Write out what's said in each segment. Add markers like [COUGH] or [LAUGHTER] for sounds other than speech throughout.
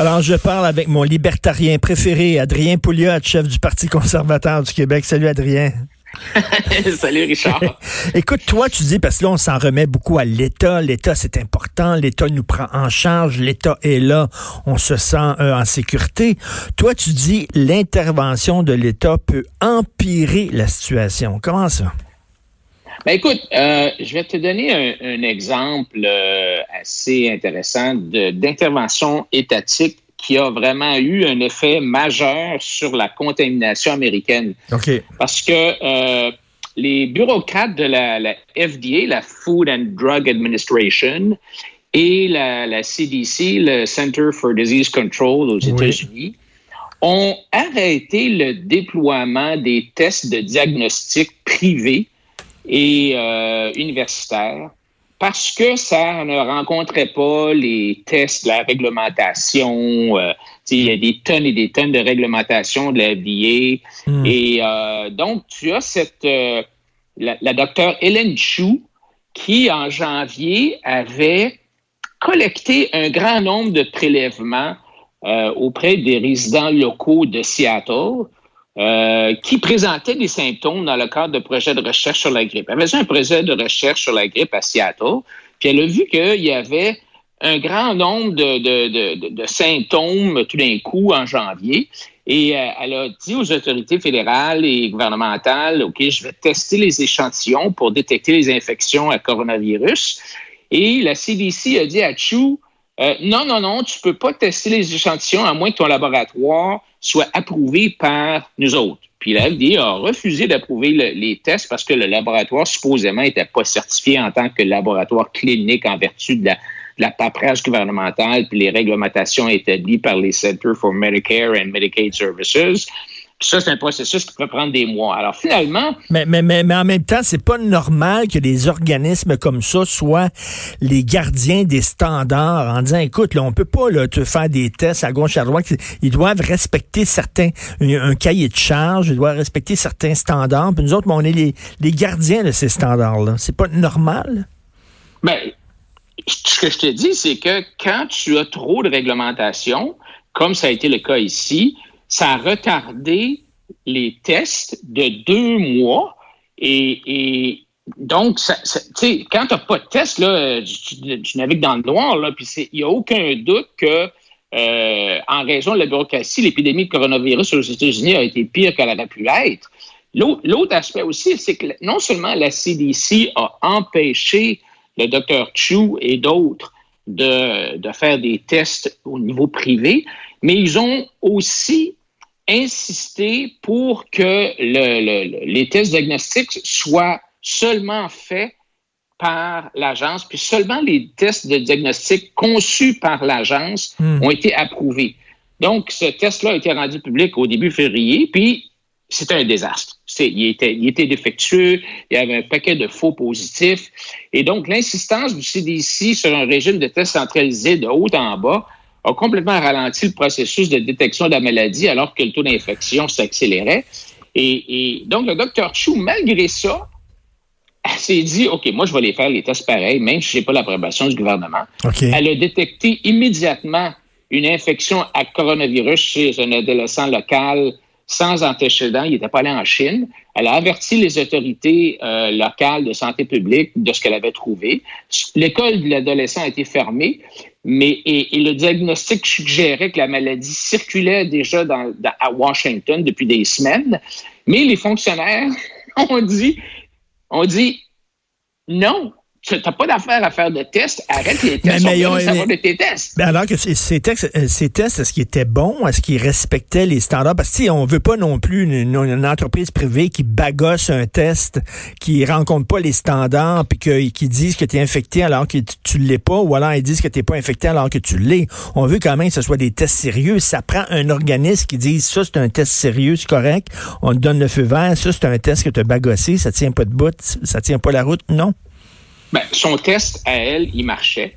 Alors, je parle avec mon libertarien préféré, Adrien Pouliot, chef du Parti conservateur du Québec. Salut, Adrien. [LAUGHS] Salut Richard. [LAUGHS] Écoute, toi, tu dis, parce que là, on s'en remet beaucoup à l'État. L'État, c'est important. L'État nous prend en charge. L'État est là. On se sent euh, en sécurité. Toi, tu dis, l'intervention de l'État peut empirer la situation. Comment ça? Ben écoute, euh, je vais te donner un, exemple euh, assez intéressant d'intervention étatique qui a vraiment eu un effet majeur sur la contamination américaine. Parce que euh, les bureaucrates de la, FDA, la Food and Drug Administration, et la, CDC, le Center for Disease Control aux États-Unis, ont arrêté le déploiement des tests de diagnostic privés et euh, universitaires parce que ça ne rencontrait pas les tests la réglementation. Euh, il y a des tonnes et des tonnes de réglementation de la FDA. Hmm. Et euh, donc, tu as cette euh, la, la docteure Hélène Chou qui, en janvier, avait collecté un grand nombre de prélèvements auprès des résidents locaux de Seattle euh, qui présentait des symptômes dans le cadre de projets de recherche sur la grippe. Elle faisait un projet de recherche sur la grippe à Seattle, puis elle a vu qu'il y avait un grand nombre de, symptômes tout d'un coup en janvier. Et euh, elle a dit aux autorités fédérales et gouvernementales, OK, je vais tester les échantillons pour détecter les infections à coronavirus. Et la CDC a dit à Chu, euh, non, non, non, tu peux pas tester les échantillons à moins que ton laboratoire soit approuvé par nous autres. Puis la FDA a refusé d'approuver les tests parce que le laboratoire supposément n'était pas certifié en tant que laboratoire clinique en vertu de la, de la paperasse gouvernementale puis les réglementations établies par les Centers for Medicare and Medicaid Services. Ça, c'est un processus qui peut prendre des mois. Alors, finalement. Mais, mais, mais, mais en même temps, c'est pas normal que des organismes comme ça soient les gardiens des standards en disant, écoute, là, on peut pas là, te faire des tests à gauche, à droite. Ils doivent respecter certains, un, cahier de charge, ils doivent respecter certains standards. Puis nous autres, on est les, les gardiens de ces standards-là. C'est pas normal? Ben, ce que je te dis, c'est que quand tu as trop de réglementation, comme ça a été le cas ici, ça a retardé les tests de deux mois et, donc, ça, quand tu n'as pas de test, là, tu, navigues dans le noir, puis il n'y a aucun doute que euh, en raison de la bureaucratie, l'épidémie de coronavirus aux États-Unis a été pire qu'elle aurait pu l'être. L'autre aspect aussi, c'est que non seulement la CDC a empêché le docteur Chu et d'autres de, faire des tests au niveau privé, mais ils ont aussi insister pour que les tests diagnostiques soient seulement faits par l'agence, puis seulement les tests de diagnostic conçus par l'agence hmm. ont été approuvés. Donc, ce test-là a été rendu public au début février, puis c'était un désastre. Il était, il était défectueux, il y avait un paquet de faux positifs. Et donc, l'insistance du CDC sur un régime de tests centralisé de haut en bas a complètement ralenti le processus de détection de la maladie alors que le taux d'infection s'accélérait. Et, donc, le docteur Chou, malgré ça, s'est dit, OK, moi, je vais les faire, les tests pareils, même si je n'ai pas l'approbation du gouvernement. Elle a détecté immédiatement une infection à coronavirus chez un adolescent local sans antécédent. Il n'était pas allé en Chine. Elle a averti les autorités euh, locales de santé publique de ce qu'elle avait trouvé. L'école de l'adolescent a été fermée, mais et, le diagnostic suggérait que la maladie circulait déjà dans, à Washington depuis des semaines. Mais les fonctionnaires [LAUGHS] ont dit, ont dit non, tu n'as pas d'affaire à faire de tests, arrête les tests, mais, on savoir de tes tests. Mais alors que ces, tests, euh, ces tests, est-ce qu'ils étaient bons? Est-ce qu'ils respectaient les standards? Parce que on veut pas non plus une, entreprise privée qui bagosse un test, qui rencontre pas les standards, puis qui disent que tu es infecté alors que tu l'es pas, ou alors ils disent que tu pas infecté alors que tu l'es. On veut quand même que ce soit des tests sérieux. Ça prend un organisme qui dise ça, c'est un test sérieux, c'est correct, on te donne le feu vert, ça, c'est un test que tu as bagossé, ça tient pas de bout, ça tient pas la route. Non. Ben, son test à elle, il marchait.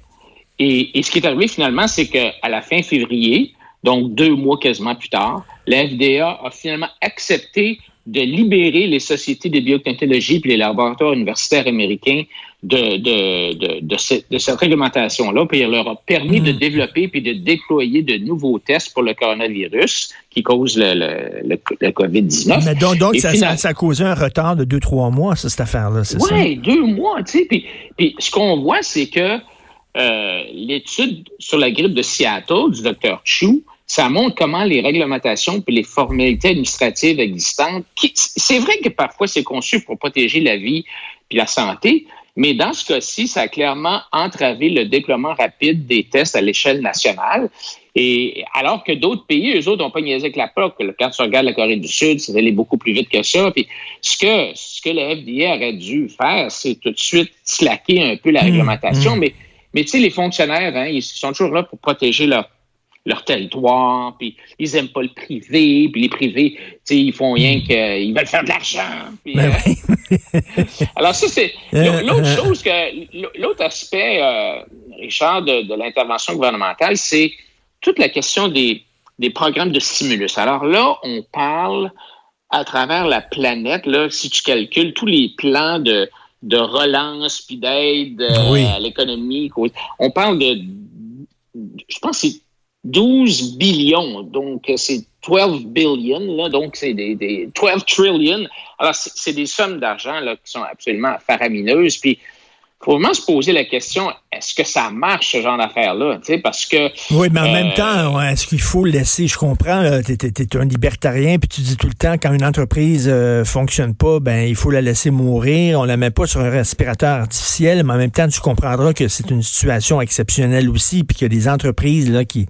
Et, ce qui est arrivé finalement, c'est qu'à la fin février, donc deux mois quasiment plus tard, la FDA a finalement accepté de libérer les sociétés de biotechnologie et les laboratoires universitaires américains de, de, de, cette réglementation-là, puis il leur a permis de mm. développer puis de déployer de nouveaux tests pour le coronavirus qui cause le, le, le, COVID-19. Mais donc, ça, ça, a causé un retard de deux, trois mois, cette affaire-là, c'est ça? Oui, deux mois, tu sais. Puis, puis ce qu'on voit, c'est que euh, l'étude sur la grippe de Seattle du docteur Chu, ça montre comment les réglementations puis les formalités administratives existantes, c'est vrai que parfois c'est conçu pour protéger la vie puis la santé, mais dans ce cas-ci, ça a clairement entravé le déploiement rapide des tests à l'échelle nationale. Et alors que d'autres pays, eux autres, n'ont pas niaisé avec la POC. Quand tu regardes la Corée du Sud, c'est allé beaucoup plus vite que ça. Puis ce que, ce que le FDA aurait dû faire, c'est tout de suite slacker un peu la mmh, réglementation. Mmh. Mais, mais tu sais, les fonctionnaires, hein, ils sont toujours là pour protéger leur leur territoire, puis ils aiment pas le privé, puis les privés, tu sais, ils font rien hmm. qu'ils veulent faire de l'argent. Ben euh, [LAUGHS] alors ça, c'est euh, l'autre euh. chose que l'autre aspect, Richard, de, l'intervention gouvernementale, c'est toute la question des, des programmes de stimulus. Alors là, on parle à travers la planète, là, si tu calcules tous les plans de, de relance puis d'aide à l'économie, on parle de je pense que c'est 12 billions, donc c'est 12 billion, là, donc c'est des, des 12 trillion. Alors, c'est des sommes d'argent qui sont absolument faramineuses. Puis, faut vraiment se poser la question, est-ce que ça marche, ce genre d'affaires-là? Parce que. Oui, mais en même euh, temps, est-ce qu'il faut laisser, je comprends, tu es, un libertarien, puis tu dis tout le temps, quand une entreprise euh, fonctionne pas, ben il faut la laisser mourir, on la met pas sur un respirateur artificiel, mais en même temps, tu comprendras que c'est une situation exceptionnelle aussi, puis qu'il y a des entreprises là, qui,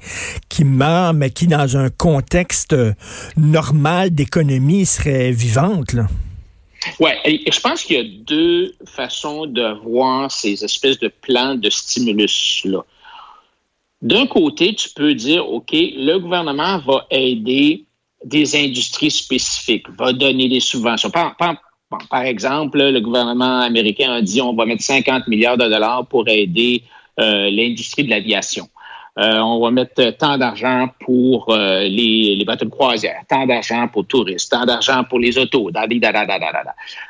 qui meurent, mais qui, dans un contexte normal d'économie, seraient vivantes. Là. Oui, je pense qu'il y a deux façons de voir ces espèces de plans de stimulus-là. D'un côté, tu peux dire, OK, le gouvernement va aider des industries spécifiques, va donner des subventions. Par, exemple, le gouvernement américain a dit on va mettre 50 milliards de dollars pour aider euh, l'industrie de l'aviation. Euh, on va mettre tant d'argent pour euh, les, les, bateaux de croisière, tant d'argent pour touristes, tant d'argent pour les autos.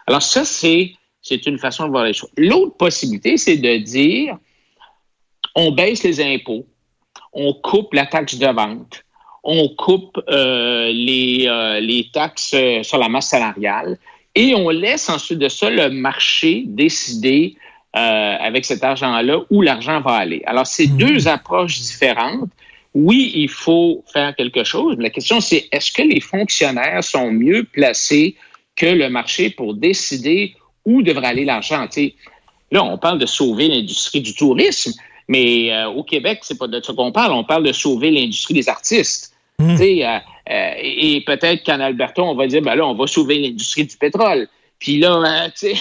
Alors ça, c'est c'est une façon de voir les choses. L'autre possibilité, c'est de dire on baisse les impôts, on coupe la taxe de vente, on coupe euh, les, les taxes sur la masse salariale et on laisse ensuite de ça le marché décider euh, avec cet argent-là où l'argent va aller. Alors, c'est hmm. deux approches différentes. Oui, il faut faire quelque chose, mais la question, c'est est-ce que les fonctionnaires sont mieux placés que le marché pour décider où devrait aller l'argent? Là, on parle de sauver l'industrie du tourisme, mais euh, au Québec, c'est pas de ça qu'on parle. On parle de sauver l'industrie des artistes. Hmm. Euh, et peut-être qu'en Alberta, on va dire, ben là, on va sauver l'industrie du pétrole. Puis là, hein, tu sais,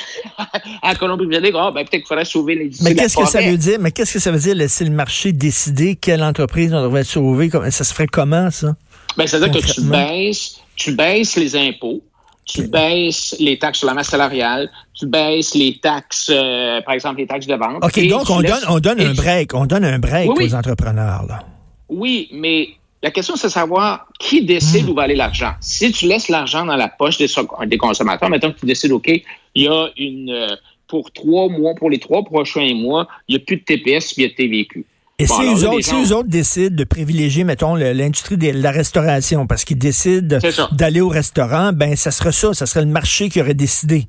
à Colombie-Britannique, oh, ben, peut-être qu'il faudrait sauver les Mais qu'est-ce que ça veut dire? Mais qu'est-ce que ça veut dire laisser le marché décider quelle entreprise on devrait sauver? Ça se ferait comment, ça? Ben, c'est-à-dire que tu baisses, tu baisses les impôts, tu baisses les taxes sur la masse salariale, tu baisses les taxes, euh, par exemple, les taxes de vente. OK, donc on donne, on donne un break, on donne un break aux entrepreneurs, là. Oui, mais la question, c'est de savoir qui décide hmm. où va aller l'argent. Si tu laisses l'argent dans la poche des, consommateurs, maintenant que tu décides, OK, il y a une, euh, pour trois mois, pour les trois prochains mois, il n'y a plus de TPS, il y a de TVQ. Et si, eux autres, décident de privilégier, mettons, l'industrie de la restauration, parce qu'ils décident d'aller au restaurant, ben ça serait ça, ça serait le marché qui aurait décidé.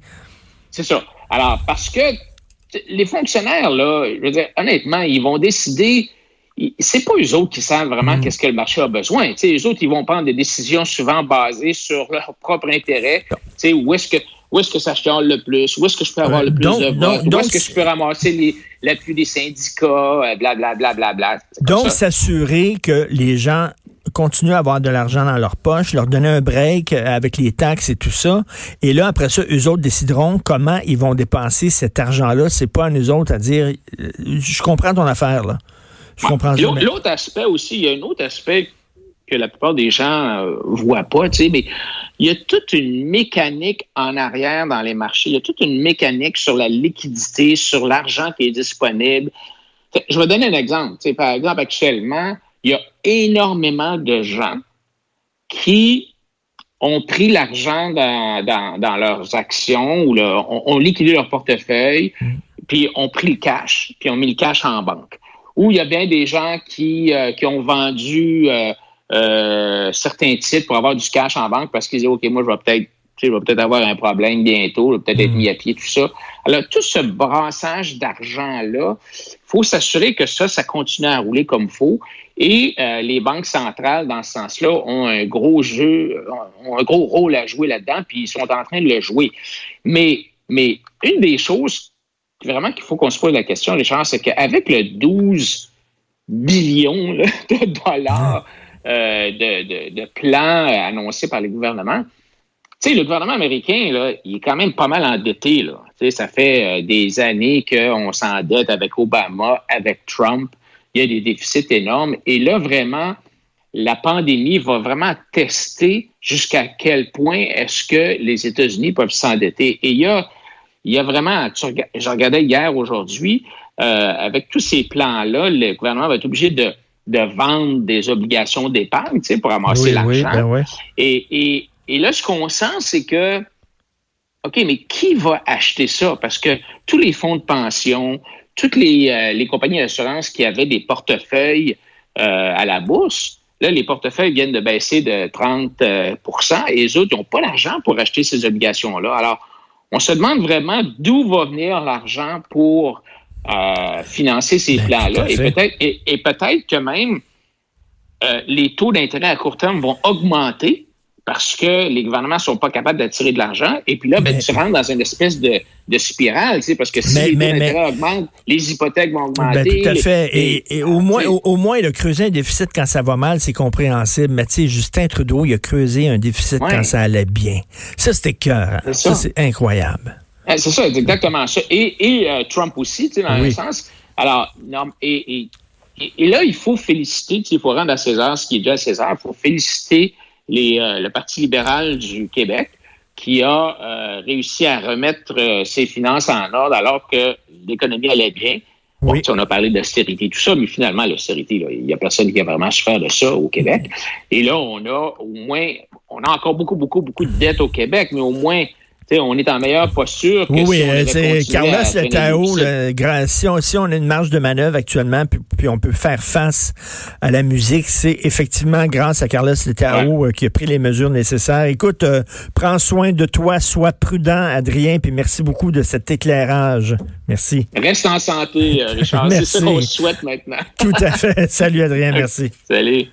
C'est ça. Alors, parce que les fonctionnaires, là, je veux dire, honnêtement, ils vont décider c'est pas eux autres qui savent vraiment mm. qu'est-ce que le marché a besoin. les autres, ils vont prendre des décisions souvent basées sur leur propre intérêt. où est-ce que où est-ce que ça chiale le plus, où est-ce que je peux avoir le plus de votes, où est-ce que je peux ramasser l'appui des syndicats, blablabla. Bla, bla, bla, donc, s'assurer que les gens continuent à avoir de l'argent dans leur poche, leur donner un break avec les taxes et tout ça. Et là, après ça, eux autres décideront comment ils vont dépenser cet argent-là. C'est pas à nous autres à dire, euh, je comprends ton affaire, là. Je comprends L'autre aspect aussi, il y a un autre aspect que la plupart des gens euh, voient pas, tu sais, mais il y a toute une mécanique en arrière dans les marchés. Il y a toute une mécanique sur la liquidité, sur l'argent qui est disponible. Je vais donner un exemple. Tu sais, par exemple, actuellement, il y a énormément de gens qui ont pris l'argent dans, leurs actions ou ont, liquidé leur portefeuille, mm. puis ont pris le cash, puis ont mis le cash en banque. Ou il y a bien des gens qui, euh, qui ont vendu euh, euh, certains titres pour avoir du cash en banque parce qu'ils disent OK, moi, je vais peut-être je vais peut-être avoir un problème bientôt, je vais peut-être être mm. mis à pied, tout ça. Alors, tout ce brassage d'argent-là, il faut s'assurer que ça, ça continue à rouler comme il faut. Et euh, les banques centrales, dans ce sens-là, ont un gros jeu, ont un gros rôle à jouer là-dedans, puis ils sont en train de le jouer. Mais, mais une des choses vraiment qu'il faut qu'on se pose la question, Richard, c'est qu'avec le 12 billions [LAUGHS] de dollars euh, de, de, plans annoncés par les gouvernements, tu sais, le gouvernement américain, là, il est quand même pas mal endetté. Là. Ça fait euh, des années qu'on s'endette avec Obama, avec Trump. Il y a des déficits énormes. Et là, vraiment, la pandémie va vraiment tester jusqu'à quel point est-ce que les États-Unis peuvent s'endetter. Et il y a, il y a vraiment, je regardais hier, aujourd'hui, euh, avec tous ces plans-là, le gouvernement va être obligé de, de vendre des obligations d'épargne tu sais, pour amasser l'argent. Ben et, et, et là, ce qu'on sent, c'est que, OK, mais qui va acheter ça? Parce que tous les fonds de pension, toutes les, euh, les compagnies d'assurance qui avaient des portefeuilles euh, à la bourse, là, les portefeuilles viennent de baisser de 30% euh, et les autres, n'ont pas l'argent pour acheter ces obligations-là. Alors, on se demande vraiment d'où va venir l'argent pour financer ces ben, plans-là. Et peut-être, et, peut-être que même les taux d'intérêt à court terme vont augmenter parce que les gouvernements sont pas capables d'attirer de l'argent. Et puis là, ben, tu rentres dans une espèce de, de spirale, tu sais, parce que si les intérêts augmentent, les hypothèques vont ben, augmenter. tout à fait. et, au, moins, au, moins, il a creusé un déficit quand ça va mal, c'est compréhensible. Mais tu sais, Justin Trudeau, il a creusé un déficit quand ça allait bien. Ça, c'était cœur. Ça, c'est incroyable. C'est ça, c'est exactement ça. Et, euh, Trump aussi, tu sais, dans un sens. Alors, non, et, et, là, il faut féliciter, il faut rendre à César ce qui est dû à César. Il faut féliciter euh, le Parti libéral du Québec qui a euh, réussi à remettre euh, ses finances en ordre alors que l'économie allait bien. Oui. on a parlé d'austérité, tout ça, mais finalement, l'austérité, il n'y a personne qui a vraiment souffert de ça au Québec. Et là, on a au moins, on a encore beaucoup, beaucoup, beaucoup de dettes au Québec, mais au moins, on est en meilleure posture que oui, si on c'est Carlos si on, si on a une marge de manœuvre actuellement, puis, on peut faire face à la musique, c'est effectivement grâce à Carlos Letao euh, qui a pris les mesures nécessaires. Écoute, euh, prends soin de toi, sois prudent, Adrien, puis merci beaucoup de cet éclairage. Merci. Reste en santé, euh, Richard. c'est ça qu'on souhaite maintenant. Tout à fait. [LAUGHS] Salut, Adrien, merci. Salut.